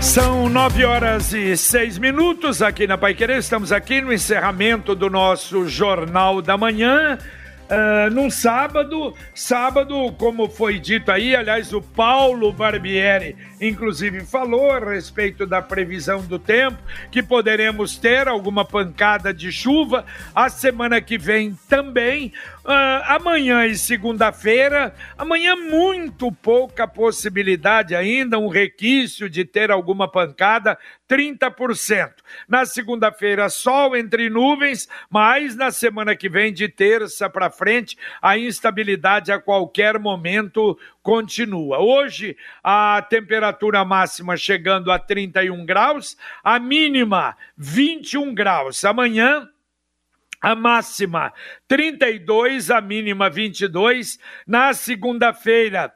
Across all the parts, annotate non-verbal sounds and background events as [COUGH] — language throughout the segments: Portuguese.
São nove horas e seis minutos aqui na Pai Querer. Estamos aqui no encerramento do nosso Jornal da Manhã. Uh, num sábado, sábado, como foi dito aí, aliás, o Paulo Barbieri, inclusive, falou a respeito da previsão do tempo, que poderemos ter alguma pancada de chuva, a semana que vem também, Uh, amanhã e segunda-feira, amanhã muito pouca possibilidade ainda, um requício de ter alguma pancada, 30%. Na segunda-feira, sol entre nuvens, mas na semana que vem, de terça para frente, a instabilidade a qualquer momento continua. Hoje, a temperatura máxima chegando a 31 graus, a mínima 21 graus. Amanhã, a máxima 32, a mínima 22. Na segunda-feira,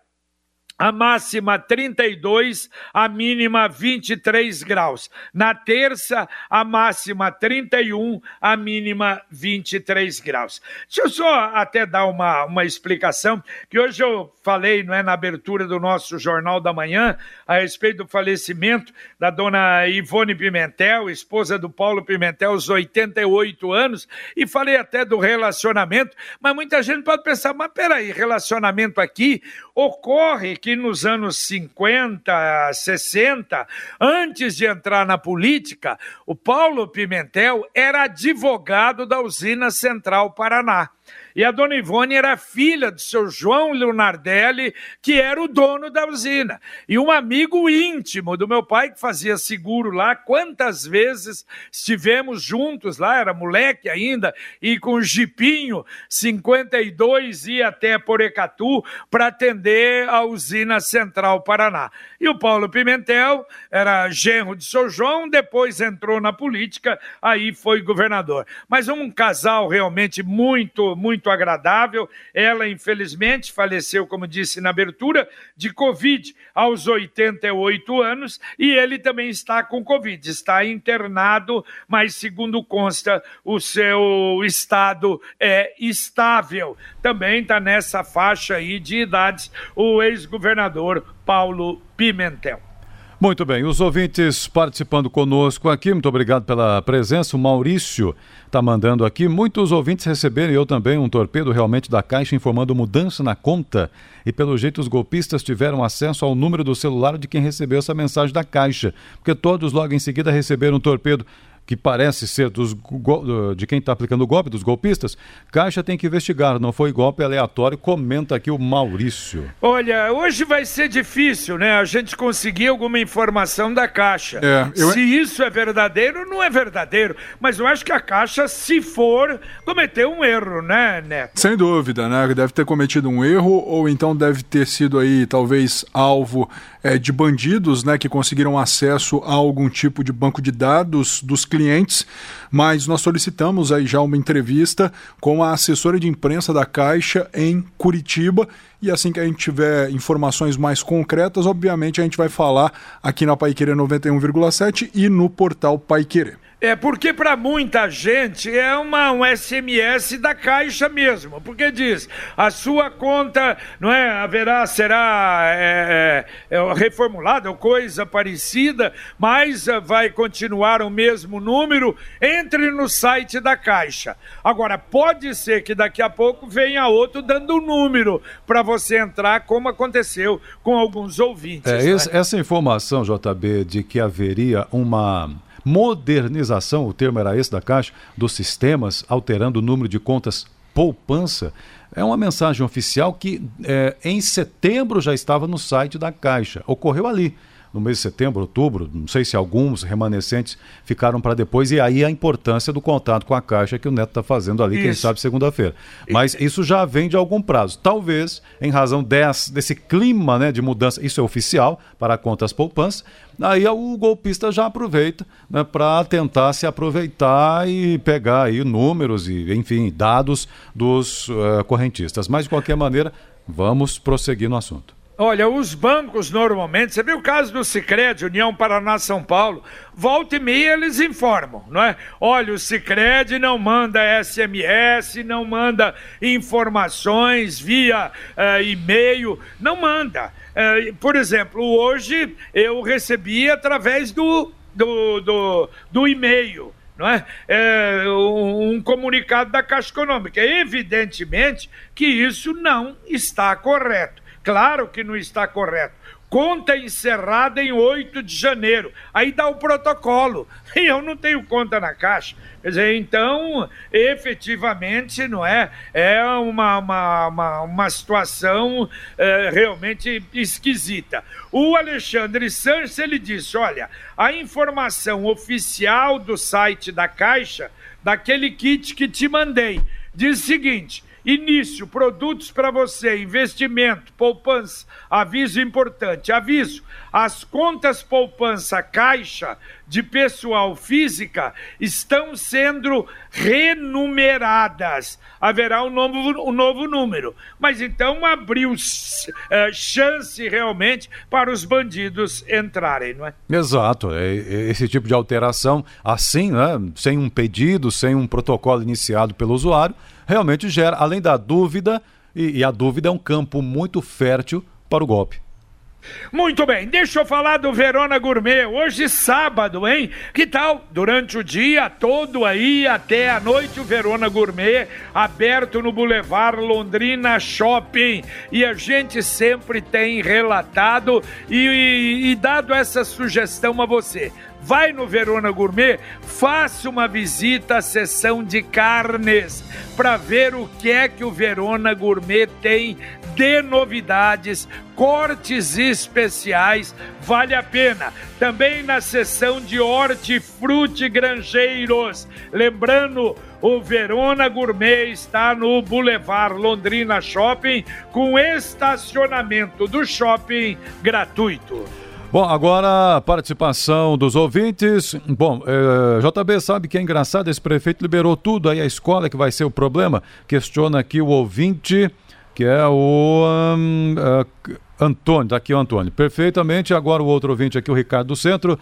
a máxima 32, a mínima 23 graus. Na terça, a máxima 31, a mínima 23 graus. Deixa eu só até dar uma, uma explicação, que hoje eu falei, não é, na abertura do nosso Jornal da Manhã, a respeito do falecimento da dona Ivone Pimentel, esposa do Paulo Pimentel, aos 88 anos, e falei até do relacionamento, mas muita gente pode pensar, mas peraí, relacionamento aqui ocorre que nos anos 50, 60, antes de entrar na política, o Paulo Pimentel era advogado da usina Central Paraná. E a dona Ivone era filha do seu João Leonardelli, que era o dono da usina. E um amigo íntimo do meu pai, que fazia seguro lá. Quantas vezes estivemos juntos lá, era moleque ainda, e com o Jipinho, 52, ia até Porecatu para atender a usina Central Paraná. E o Paulo Pimentel era genro de seu João, depois entrou na política, aí foi governador. Mas um casal realmente muito, muito muito agradável. Ela, infelizmente, faleceu, como disse na abertura, de Covid aos 88 anos e ele também está com Covid, está internado, mas, segundo consta, o seu estado é estável. Também está nessa faixa aí de idades o ex-governador Paulo Pimentel. Muito bem, os ouvintes participando conosco aqui, muito obrigado pela presença. O Maurício está mandando aqui. Muitos ouvintes receberam, eu também, um torpedo realmente da Caixa informando mudança na conta. E pelo jeito os golpistas tiveram acesso ao número do celular de quem recebeu essa mensagem da Caixa. Porque todos logo em seguida receberam um torpedo que parece ser dos, de quem está aplicando o golpe, dos golpistas, Caixa tem que investigar, não foi golpe aleatório, comenta aqui o Maurício. Olha, hoje vai ser difícil, né, a gente conseguir alguma informação da Caixa. É, eu... Se isso é verdadeiro, não é verdadeiro, mas eu acho que a Caixa, se for, cometeu um erro, né, Neto? Sem dúvida, né, deve ter cometido um erro, ou então deve ter sido aí, talvez, alvo é, de bandidos, né, que conseguiram acesso a algum tipo de banco de dados dos clientes, mas nós solicitamos aí já uma entrevista com a assessora de imprensa da Caixa em Curitiba e assim que a gente tiver informações mais concretas, obviamente a gente vai falar aqui na Paiqueira 91,7 e no portal Paiquerer. É porque para muita gente é uma, um SMS da Caixa mesmo, porque diz a sua conta não é haverá será é, é, é reformulada ou coisa parecida, mas vai continuar o mesmo número. Entre no site da Caixa. Agora pode ser que daqui a pouco venha outro dando o um número para você entrar, como aconteceu com alguns ouvintes. É, né? Essa informação, JB, de que haveria uma modernização, o termo era esse da Caixa, dos sistemas, alterando o número de contas poupança, é uma mensagem oficial que é, em setembro já estava no site da Caixa. Ocorreu ali. No mês de setembro, outubro, não sei se alguns remanescentes ficaram para depois, e aí a importância do contato com a Caixa que o Neto está fazendo ali, isso. quem sabe segunda-feira. Mas isso já vem de algum prazo. Talvez, em razão desse, desse clima né, de mudança, isso é oficial para contas poupanças, aí o golpista já aproveita né, para tentar se aproveitar e pegar aí números e, enfim, dados dos uh, correntistas. Mas, de qualquer maneira, vamos prosseguir no assunto. Olha, os bancos normalmente, você viu o caso do Sicredi, União Paraná São Paulo, volta e meia eles informam, não é? Olha, o Sicredi não manda SMS, não manda informações via uh, e-mail, não manda. Uh, por exemplo, hoje eu recebi através do, do, do, do e-mail. É? é um, um comunicado da Caixa Econômica. Evidentemente que isso não está correto. Claro que não está correto. Conta encerrada em 8 de janeiro. Aí dá o protocolo. [LAUGHS] E eu não tenho conta na caixa. Quer dizer, então, efetivamente, não é? É uma, uma, uma, uma situação é, realmente esquisita. O Alexandre Sanches, ele disse, olha, a informação oficial do site da Caixa, daquele kit que te mandei, diz o seguinte Início, produtos para você, investimento, poupança. Aviso importante: aviso, as contas poupança caixa de pessoal física estão sendo renumeradas. Haverá um novo, um novo número. Mas então abriu uh, chance realmente para os bandidos entrarem, não é? Exato. É, é, esse tipo de alteração, assim, né, sem um pedido, sem um protocolo iniciado pelo usuário realmente gera, além da dúvida, e, e a dúvida é um campo muito fértil para o golpe. Muito bem, deixa eu falar do Verona Gourmet. Hoje, sábado, hein? Que tal? Durante o dia todo aí, até a noite, o Verona Gourmet, aberto no Boulevard Londrina Shopping. E a gente sempre tem relatado e, e, e dado essa sugestão a você vai no Verona Gourmet, faça uma visita à seção de carnes para ver o que é que o Verona Gourmet tem de novidades, cortes especiais, vale a pena. Também na seção de hortifruti granjeiros, lembrando o Verona Gourmet está no Boulevard Londrina Shopping com estacionamento do shopping gratuito. Bom, agora participação dos ouvintes. Bom, é, JB sabe que é engraçado, esse prefeito liberou tudo, aí a escola que vai ser o problema. Questiona aqui o ouvinte, que é o um, uh, Antônio, tá aqui o Antônio. Perfeitamente, agora o outro ouvinte aqui, o Ricardo do Centro.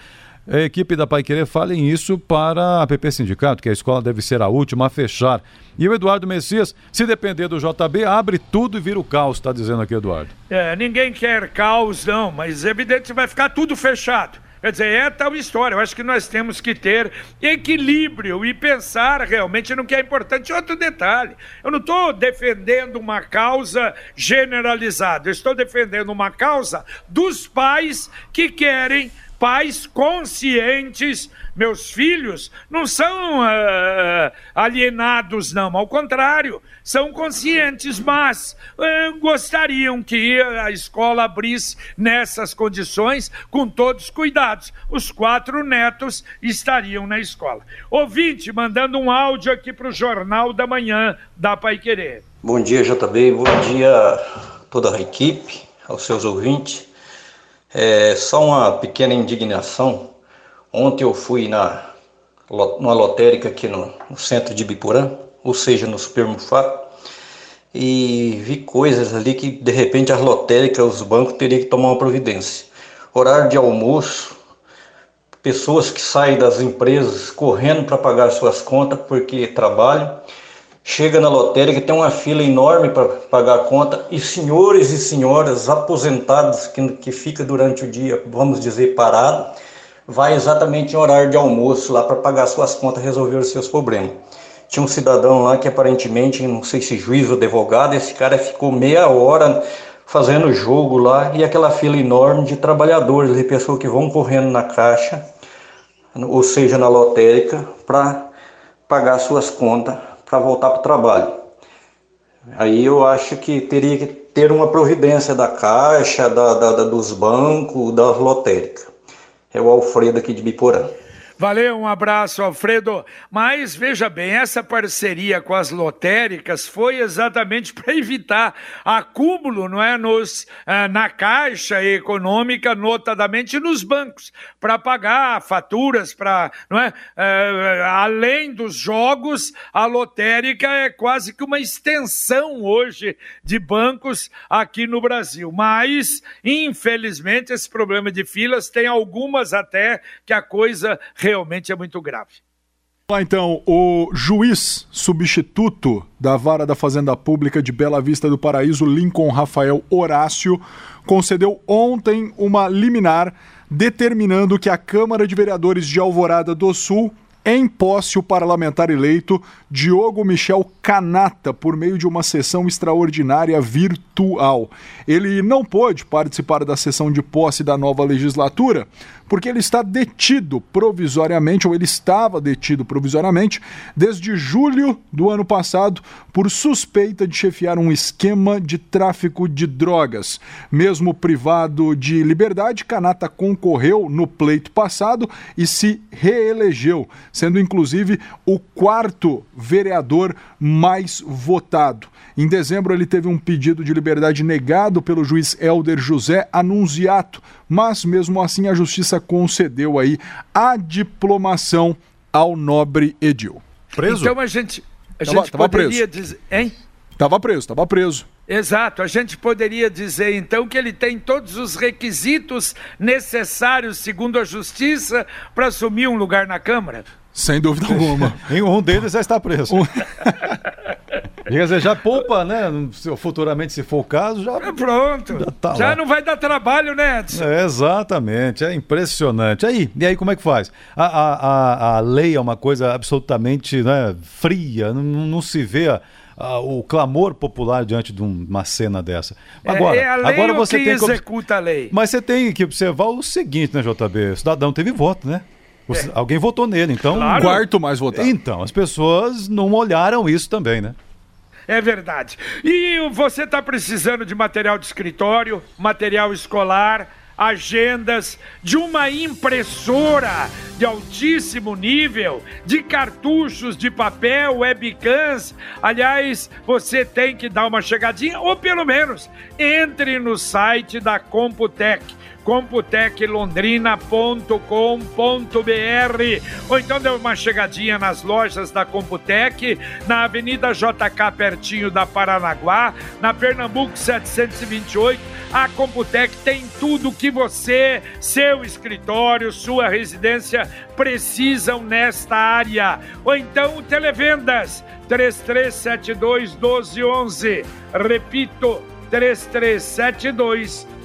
A equipe da Pai Querer falem isso para a PP Sindicato, que a escola deve ser a última a fechar. E o Eduardo Messias, se depender do JB, abre tudo e vira o caos, está dizendo aqui, Eduardo. É, ninguém quer caos, não, mas é evidente que vai ficar tudo fechado. Quer dizer, é tal história. Eu acho que nós temos que ter equilíbrio e pensar realmente no que é importante. Outro detalhe: eu não estou defendendo uma causa generalizada, eu estou defendendo uma causa dos pais que querem pais conscientes. Meus filhos não são uh, alienados, não, ao contrário, são conscientes, mas uh, gostariam que a escola abrisse nessas condições, com todos os cuidados. Os quatro netos estariam na escola. Ouvinte, mandando um áudio aqui para o Jornal da Manhã da Pai Querer. Bom dia, JB, bom dia toda a equipe, aos seus ouvintes. É, só uma pequena indignação. Ontem eu fui na, numa lotérica aqui no, no centro de Biporã, ou seja, no supermercado, e vi coisas ali que de repente as lotéricas, os bancos teriam que tomar uma providência. Horário de almoço, pessoas que saem das empresas correndo para pagar suas contas porque trabalham chega na lotérica, tem uma fila enorme para pagar a conta e senhores e senhoras aposentados que, que fica durante o dia, vamos dizer, parado, vai exatamente em horário de almoço lá para pagar suas contas, resolver os seus problemas. Tinha um cidadão lá que aparentemente, não sei se juiz ou advogado, esse cara ficou meia hora fazendo jogo lá e aquela fila enorme de trabalhadores, de pessoas que vão correndo na caixa, ou seja, na lotérica, para pagar suas contas para voltar para o trabalho. Aí eu acho que teria que ter uma providência da Caixa, da, da, da dos bancos, das lotéricas. É o Alfredo aqui de Biporã. Valeu, um abraço, Alfredo. Mas veja bem, essa parceria com as lotéricas foi exatamente [LAUGHS] para evitar acúmulo, não é, nos ah, na caixa econômica, notadamente nos bancos, para pagar faturas, para, não é, ah, além dos jogos, a lotérica é quase que uma extensão hoje de bancos aqui no Brasil. Mas, infelizmente, esse problema de filas tem algumas até que a coisa realmente é muito grave. Lá então, o juiz substituto da Vara da Fazenda Pública de Bela Vista do Paraíso, Lincoln Rafael Horácio, concedeu ontem uma liminar determinando que a Câmara de Vereadores de Alvorada do Sul em posse o parlamentar eleito Diogo Michel Canata por meio de uma sessão extraordinária virtual. Ele não pôde participar da sessão de posse da nova legislatura porque ele está detido provisoriamente, ou ele estava detido provisoriamente, desde julho do ano passado, por suspeita de chefiar um esquema de tráfico de drogas. Mesmo privado de liberdade, Canata concorreu no pleito passado e se reelegeu, sendo inclusive o quarto vereador mais votado. Em dezembro, ele teve um pedido de liberdade negado pelo juiz Helder José Anunziato, mas mesmo assim a justiça concedeu aí a diplomação ao nobre Edil. Preso? Então a gente, a tava, gente tava poderia preso. dizer, hein? Tava preso, tava preso. Exato, a gente poderia dizer então que ele tem todos os requisitos necessários, segundo a justiça, para assumir um lugar na Câmara? Sem dúvida alguma. [LAUGHS] um deles já está preso. [LAUGHS] Quer dizer, já poupa, né? Futuramente, se for o caso, já. É pronto. Já, tá já não vai dar trabalho, né, Edson? É, exatamente, é impressionante. Aí, e aí, como é que faz? A, a, a, lei é uma coisa absolutamente né, fria, não, não se vê. A, o clamor popular diante de uma cena dessa. É, agora, é, é a lei agora você tem executa a lei. Mas você tem que observar o seguinte, né, JB? O cidadão teve voto, né? É. Alguém votou nele, então. Claro. Quarto mais votado. Então, as pessoas não olharam isso também, né? É verdade. E você está precisando de material de escritório, material escolar, agendas, de uma impressora de altíssimo nível, de cartuchos de papel, webcams. Aliás, você tem que dar uma chegadinha, ou pelo menos entre no site da Computec computeclondrina.com.br ou então dê uma chegadinha nas lojas da Computec, na Avenida JK, pertinho da Paranaguá, na Pernambuco 728. A Computec tem tudo que você, seu escritório, sua residência precisam nesta área. Ou então Televendas 3372 1211. Repito, 3372 1211.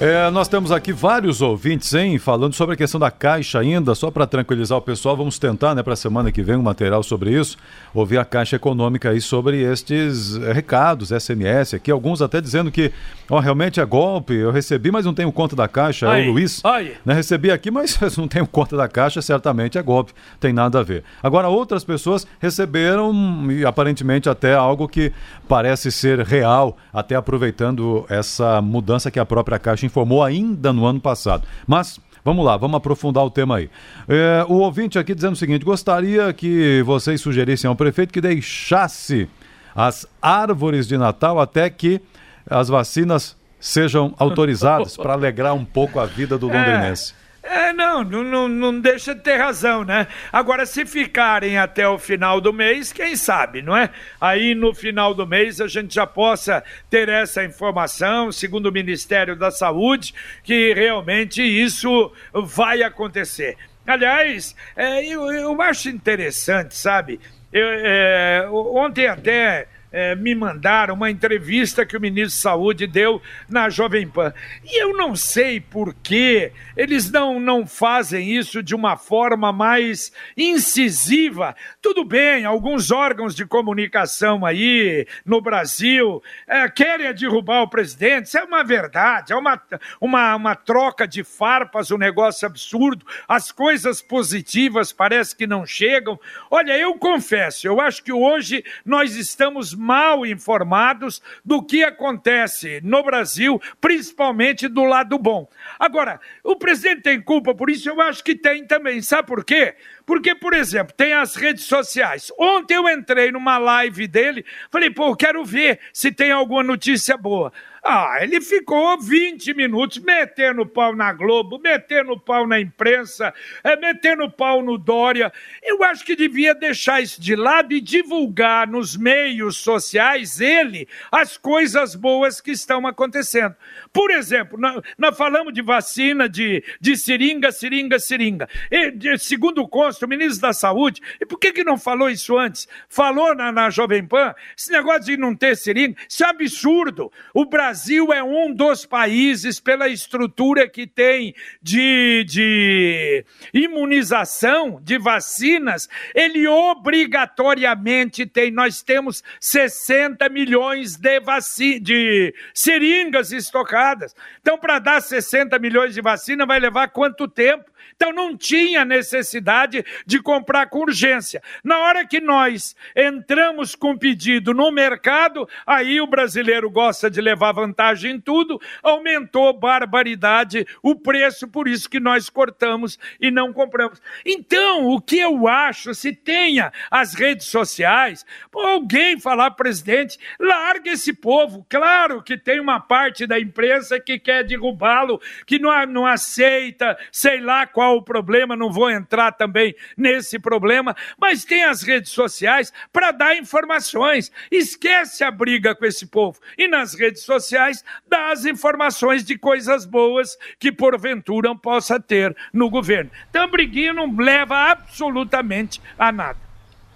É, nós temos aqui vários ouvintes, hein, falando sobre a questão da caixa ainda, só para tranquilizar o pessoal, vamos tentar, né, para a semana que vem um material sobre isso, ouvir a Caixa Econômica aí sobre estes eh, recados, SMS aqui, alguns até dizendo que, ó, realmente é golpe, eu recebi, mas não tenho conta da Caixa, aí, é o Luiz, aí. né, recebi aqui, [LAUGHS] mas não tenho conta da Caixa, certamente é golpe, tem nada a ver. Agora, outras pessoas receberam, e aparentemente até algo que parece ser real, até aproveitando essa mudança que a própria Caixa informou ainda no ano passado. Mas Vamos lá, vamos aprofundar o tema aí. É, o ouvinte aqui dizendo o seguinte: gostaria que vocês sugerissem ao prefeito que deixasse as árvores de Natal até que as vacinas sejam autorizadas [LAUGHS] para alegrar um pouco a vida do é. londrinense. É. É, não, não, não deixa de ter razão, né? Agora, se ficarem até o final do mês, quem sabe, não é? Aí no final do mês a gente já possa ter essa informação, segundo o Ministério da Saúde, que realmente isso vai acontecer. Aliás, é, eu, eu acho interessante, sabe? Eu, é, ontem até é, me mandaram uma entrevista que o ministro de Saúde deu na Jovem Pan. E eu não sei por que eles não, não fazem isso de uma forma mais incisiva. Tudo bem, alguns órgãos de comunicação aí no Brasil é, querem derrubar o presidente, isso é uma verdade, é uma, uma, uma troca de farpas, um negócio absurdo. As coisas positivas parece que não chegam. Olha, eu confesso, eu acho que hoje nós estamos mal informados do que acontece no Brasil, principalmente do lado bom. Agora, o presidente tem culpa por isso? Eu acho que tem também. Sabe por quê? Porque, por exemplo, tem as redes sociais. Ontem eu entrei numa live dele, falei, pô, quero ver se tem alguma notícia boa. Ah, ele ficou 20 minutos metendo pau na Globo, metendo pau na imprensa, é, metendo pau no Dória. Eu acho que devia deixar isso de lado e divulgar nos meios sociais ele as coisas boas que estão acontecendo. Por exemplo, nós, nós falamos de vacina, de, de seringa, seringa, seringa. E, de, segundo o o ministro da Saúde, e por que, que não falou isso antes? Falou na, na Jovem Pan, esse negócio de não ter seringa, isso é absurdo. O Brasil Brasil é um dos países, pela estrutura que tem de, de imunização, de vacinas, ele obrigatoriamente tem. Nós temos 60 milhões de, vaci de seringas estocadas. Então, para dar 60 milhões de vacina, vai levar quanto tempo? Então não tinha necessidade de comprar com urgência. Na hora que nós entramos com pedido no mercado, aí o brasileiro gosta de levar vantagem em tudo, aumentou barbaridade o preço, por isso que nós cortamos e não compramos. Então, o que eu acho, se tenha as redes sociais, alguém falar, presidente, larga esse povo. Claro que tem uma parte da imprensa que quer derrubá-lo, que não, não aceita, sei lá qual o problema, não vou entrar também nesse problema, mas tem as redes sociais para dar informações. Esquece a briga com esse povo. E nas redes sociais, dá as informações de coisas boas que porventura possa ter no governo. Então, briguinha não leva absolutamente a nada.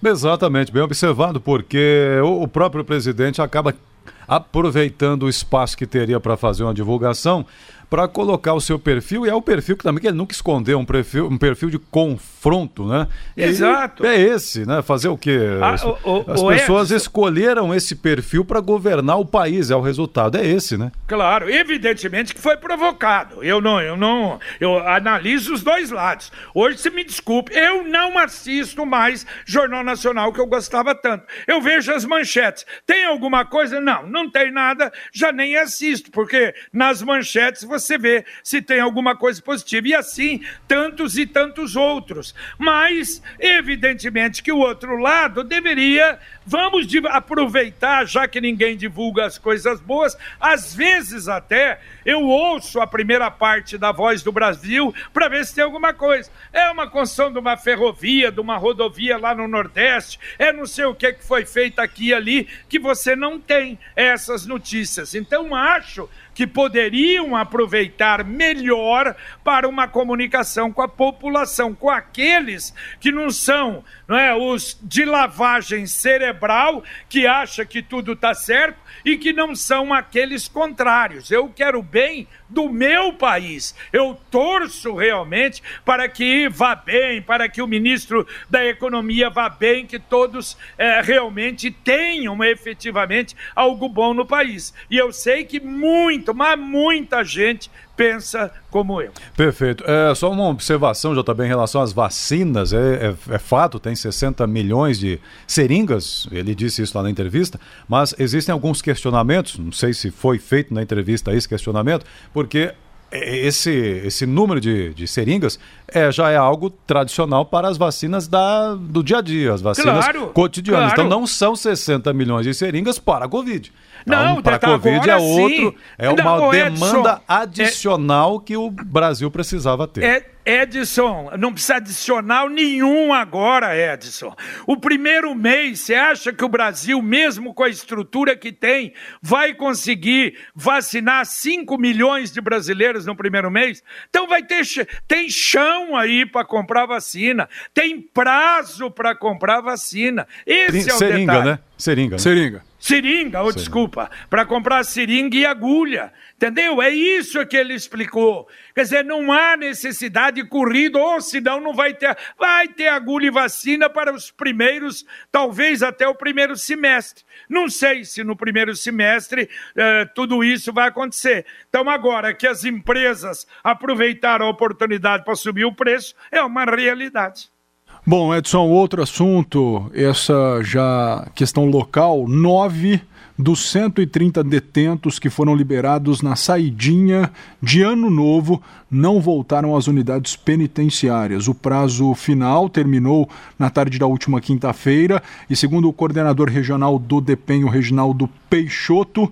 Exatamente, bem observado, porque o próprio presidente acaba aproveitando o espaço que teria para fazer uma divulgação para colocar o seu perfil, e é o perfil que também que ele nunca escondeu, um perfil, um perfil de confronto, né? E Exato. É esse, né? Fazer o quê? Ah, as, o, o, as o pessoas escolheram esse perfil para governar o país, é o resultado, é esse, né? Claro, evidentemente que foi provocado. Eu não, eu não, eu analiso os dois lados. Hoje, se me desculpe, eu não assisto mais Jornal Nacional que eu gostava tanto. Eu vejo as manchetes. Tem alguma coisa? Não, não tem nada, já nem assisto, porque nas manchetes você você vê se tem alguma coisa positiva. E assim, tantos e tantos outros. Mas, evidentemente, que o outro lado deveria. Vamos aproveitar, já que ninguém divulga as coisas boas, às vezes até eu ouço a primeira parte da Voz do Brasil para ver se tem alguma coisa. É uma construção de uma ferrovia, de uma rodovia lá no Nordeste, é não sei o que, que foi feito aqui e ali, que você não tem essas notícias. Então, acho que poderiam aproveitar melhor para uma comunicação com a população, com aqueles que não são não é, os de lavagem cerebral, que acha que tudo está certo e que não são aqueles contrários. Eu quero bem do meu país. Eu torço realmente para que vá bem, para que o ministro da Economia vá bem, que todos é, realmente tenham efetivamente algo bom no país. E eu sei que muito, mas muita gente pensa como eu. Perfeito. É, só uma observação, já também em relação às vacinas. É, é, é, fato, tem 60 milhões de seringas, ele disse isso lá na entrevista, mas existem alguns questionamentos, não sei se foi feito na entrevista esse questionamento, porque esse, esse número de, de seringas é, já é algo tradicional para as vacinas da, do dia a dia, as vacinas claro, cotidianas. Então, claro. Então não são 60 milhões de seringas para a Covid. Não, então, para a Covid é outro, é uma não, demanda Edson, adicional é, que o Brasil precisava ter. É, Edson, não precisa adicional nenhum agora, Edson. O primeiro mês, você acha que o Brasil, mesmo com a estrutura que tem, vai conseguir vacinar 5 milhões de brasileiros no primeiro mês? Então vai ter tem chão aí para comprar vacina, tem prazo para comprar vacina. Esse é o Seringa, detalhe. né? Seringa. Né? Seringa. Seringa, ou oh, desculpa, para comprar seringa e agulha. Entendeu? É isso que ele explicou. Quer dizer, não há necessidade de corrida, ou senão não vai ter. Vai ter agulha e vacina para os primeiros, talvez até o primeiro semestre. Não sei se no primeiro semestre eh, tudo isso vai acontecer. Então, agora que as empresas aproveitaram a oportunidade para subir o preço, é uma realidade. Bom, Edson, outro assunto, essa já questão local, nove dos 130 detentos que foram liberados na saidinha de Ano Novo não voltaram às unidades penitenciárias. O prazo final terminou na tarde da última quinta-feira e, segundo o coordenador regional do DEPEN, o Reginaldo Peixoto,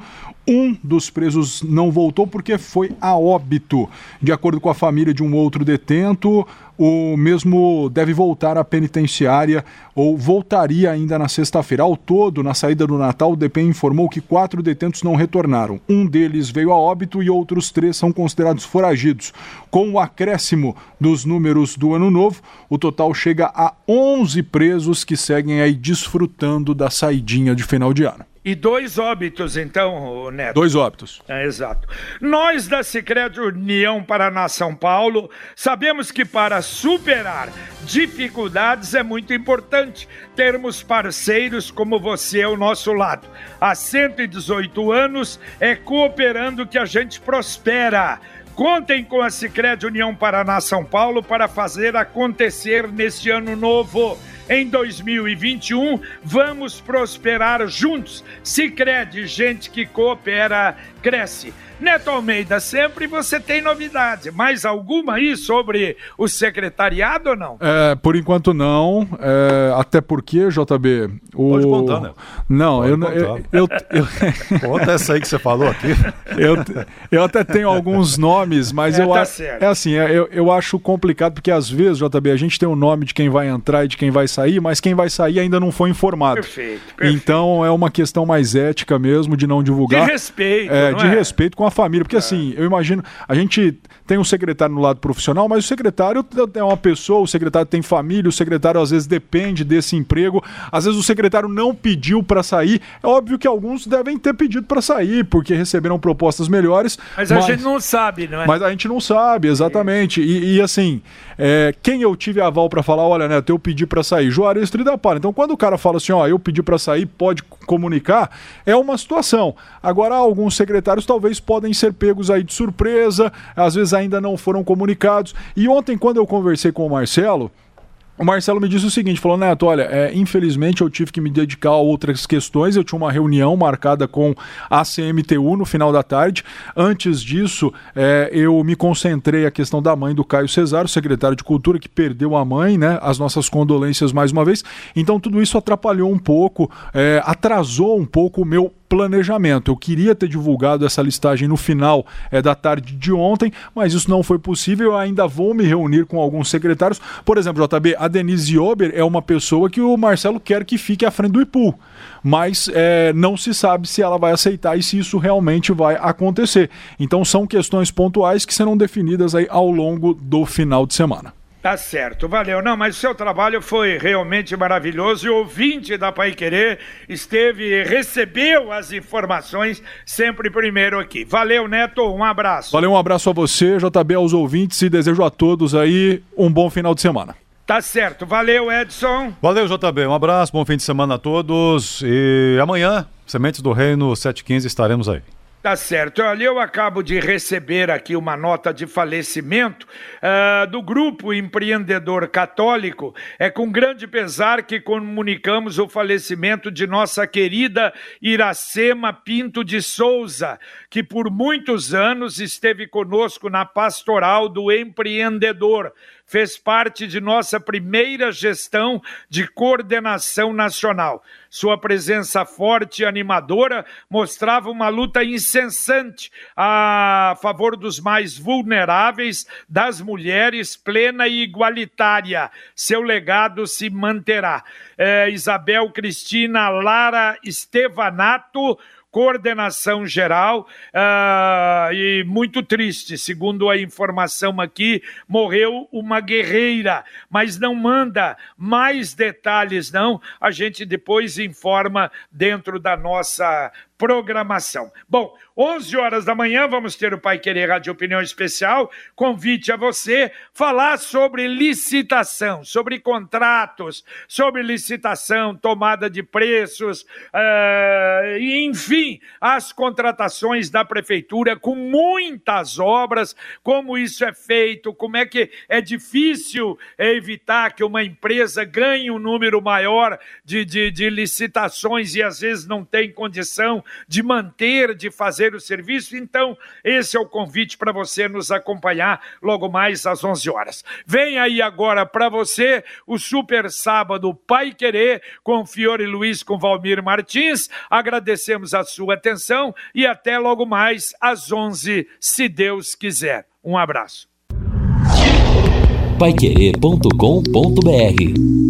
um dos presos não voltou porque foi a óbito. De acordo com a família de um outro detento, o mesmo deve voltar à penitenciária ou voltaria ainda na sexta-feira. Ao todo, na saída do Natal, o DPEM informou que quatro detentos não retornaram. Um deles veio a óbito e outros três são considerados foragidos. Com o acréscimo dos números do ano novo, o total chega a 11 presos que seguem aí desfrutando da saidinha de final de ano. E dois óbitos, então, Neto. Dois óbitos. É, exato. Nós da Sicredi União Paraná São Paulo sabemos que para superar dificuldades é muito importante termos parceiros como você ao nosso lado. Há 118 anos é cooperando que a gente prospera. Contem com a Sicredi União Paraná São Paulo para fazer acontecer neste ano novo em 2021. Vamos prosperar juntos. Se crede, gente que coopera, cresce. Neto Almeida, sempre você tem novidade. Mais alguma aí sobre o secretariado ou não? É, por enquanto não. É, até porque, JB. O... Pode contar, né? Não, Pode eu, eu, eu, eu... [LAUGHS] Conta essa aí que você falou aqui. [LAUGHS] eu, eu até tenho alguns nomes, mas é, eu tá acho. É assim, é, eu, eu acho complicado, porque às vezes, JB, a gente tem o um nome de quem vai entrar e de quem vai sair, mas quem vai sair ainda não foi informado. Perfeito. perfeito. Então é uma questão mais ética mesmo de não divulgar. De respeito. É, de é? respeito com a família. Porque é. assim, eu imagino, a gente tem um secretário no lado profissional, mas o secretário é uma pessoa, o secretário tem família, o secretário às vezes depende desse emprego. Às vezes o secretário não pediu para sair. É óbvio que alguns devem ter pedido para sair, porque receberam propostas melhores. Mas, mas, a gente não sabe, não é? Mas a gente não sabe, exatamente. E, e assim, é, quem eu tive aval para falar, olha, Neto, eu pedi para sair? Juarez Tridapara. Então, quando o cara fala assim, ó, eu pedi para sair, pode comunicar, é uma situação. Agora, alguns secretários talvez podem ser pegos aí de surpresa, às vezes ainda não foram comunicados. E ontem, quando eu conversei com o Marcelo, o Marcelo me disse o seguinte: falou, Neto, olha, é, infelizmente eu tive que me dedicar a outras questões. Eu tinha uma reunião marcada com a CMTU no final da tarde. Antes disso, é, eu me concentrei a questão da mãe do Caio Cesar, o secretário de Cultura, que perdeu a mãe, né? As nossas condolências mais uma vez. Então, tudo isso atrapalhou um pouco, é, atrasou um pouco o meu planejamento. Eu queria ter divulgado essa listagem no final é, da tarde de ontem, mas isso não foi possível. Eu ainda vou me reunir com alguns secretários. Por exemplo, JB, a Denise Ober é uma pessoa que o Marcelo quer que fique à frente do IPU, mas é, não se sabe se ela vai aceitar e se isso realmente vai acontecer. Então são questões pontuais que serão definidas aí ao longo do final de semana. Tá certo, valeu. Não, mas o seu trabalho foi realmente maravilhoso e o ouvinte da Pai Querer esteve, recebeu as informações sempre primeiro aqui. Valeu, Neto, um abraço. Valeu, um abraço a você, JB, aos ouvintes e desejo a todos aí um bom final de semana. Tá certo, valeu, Edson. Valeu, JB, um abraço, bom fim de semana a todos e amanhã, Sementes do Reino 715, estaremos aí. Tá certo. Olha, eu acabo de receber aqui uma nota de falecimento uh, do Grupo Empreendedor Católico. É com grande pesar que comunicamos o falecimento de nossa querida Iracema Pinto de Souza, que por muitos anos esteve conosco na pastoral do empreendedor fez parte de nossa primeira gestão de coordenação nacional. Sua presença forte e animadora mostrava uma luta incessante a favor dos mais vulneráveis, das mulheres, plena e igualitária. Seu legado se manterá. É, Isabel Cristina Lara Estevanato coordenação geral uh, e muito triste, segundo a informação aqui, morreu uma guerreira, mas não manda mais detalhes não, a gente depois informa dentro da nossa programação. Bom, 11 horas da manhã, vamos ter o Pai Querer Rádio Opinião Especial. Convite a você falar sobre licitação, sobre contratos, sobre licitação, tomada de preços, uh, enfim, as contratações da prefeitura com muitas obras, como isso é feito, como é que é difícil evitar que uma empresa ganhe um número maior de, de, de licitações e às vezes não tem condição de manter, de fazer o serviço. Então, esse é o convite para você nos acompanhar logo mais às 11 horas. Vem aí agora para você o Super Sábado Pai Querer com Fiore Luiz com Valmir Martins. Agradecemos a sua atenção e até logo mais às 11, se Deus quiser. Um abraço. Paiquerê.com.br